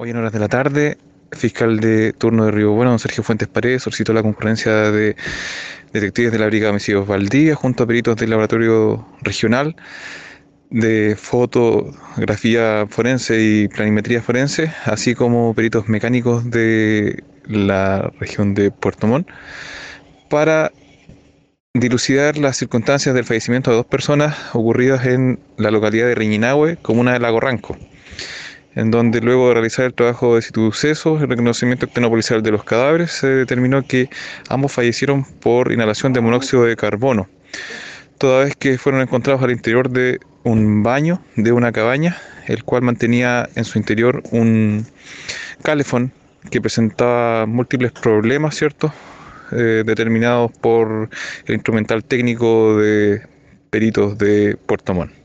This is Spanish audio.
Hoy en horas de la tarde, fiscal de turno de Río Bueno, don Sergio Fuentes Paredes, solicitó la concurrencia de detectives de la Brigada de Homicidios junto a peritos del laboratorio regional de fotografía forense y planimetría forense, así como peritos mecánicos de la región de Puerto Montt, para dilucidar las circunstancias del fallecimiento de dos personas ocurridas en la localidad de Riñinahue, comuna de Lago Ranco en donde luego de realizar el trabajo de sucesos, el reconocimiento policial de los cadáveres, se determinó que ambos fallecieron por inhalación de monóxido de carbono, toda vez que fueron encontrados al interior de un baño de una cabaña, el cual mantenía en su interior un calefón que presentaba múltiples problemas, ¿cierto? Eh, determinados por el instrumental técnico de peritos de Puerto Montt.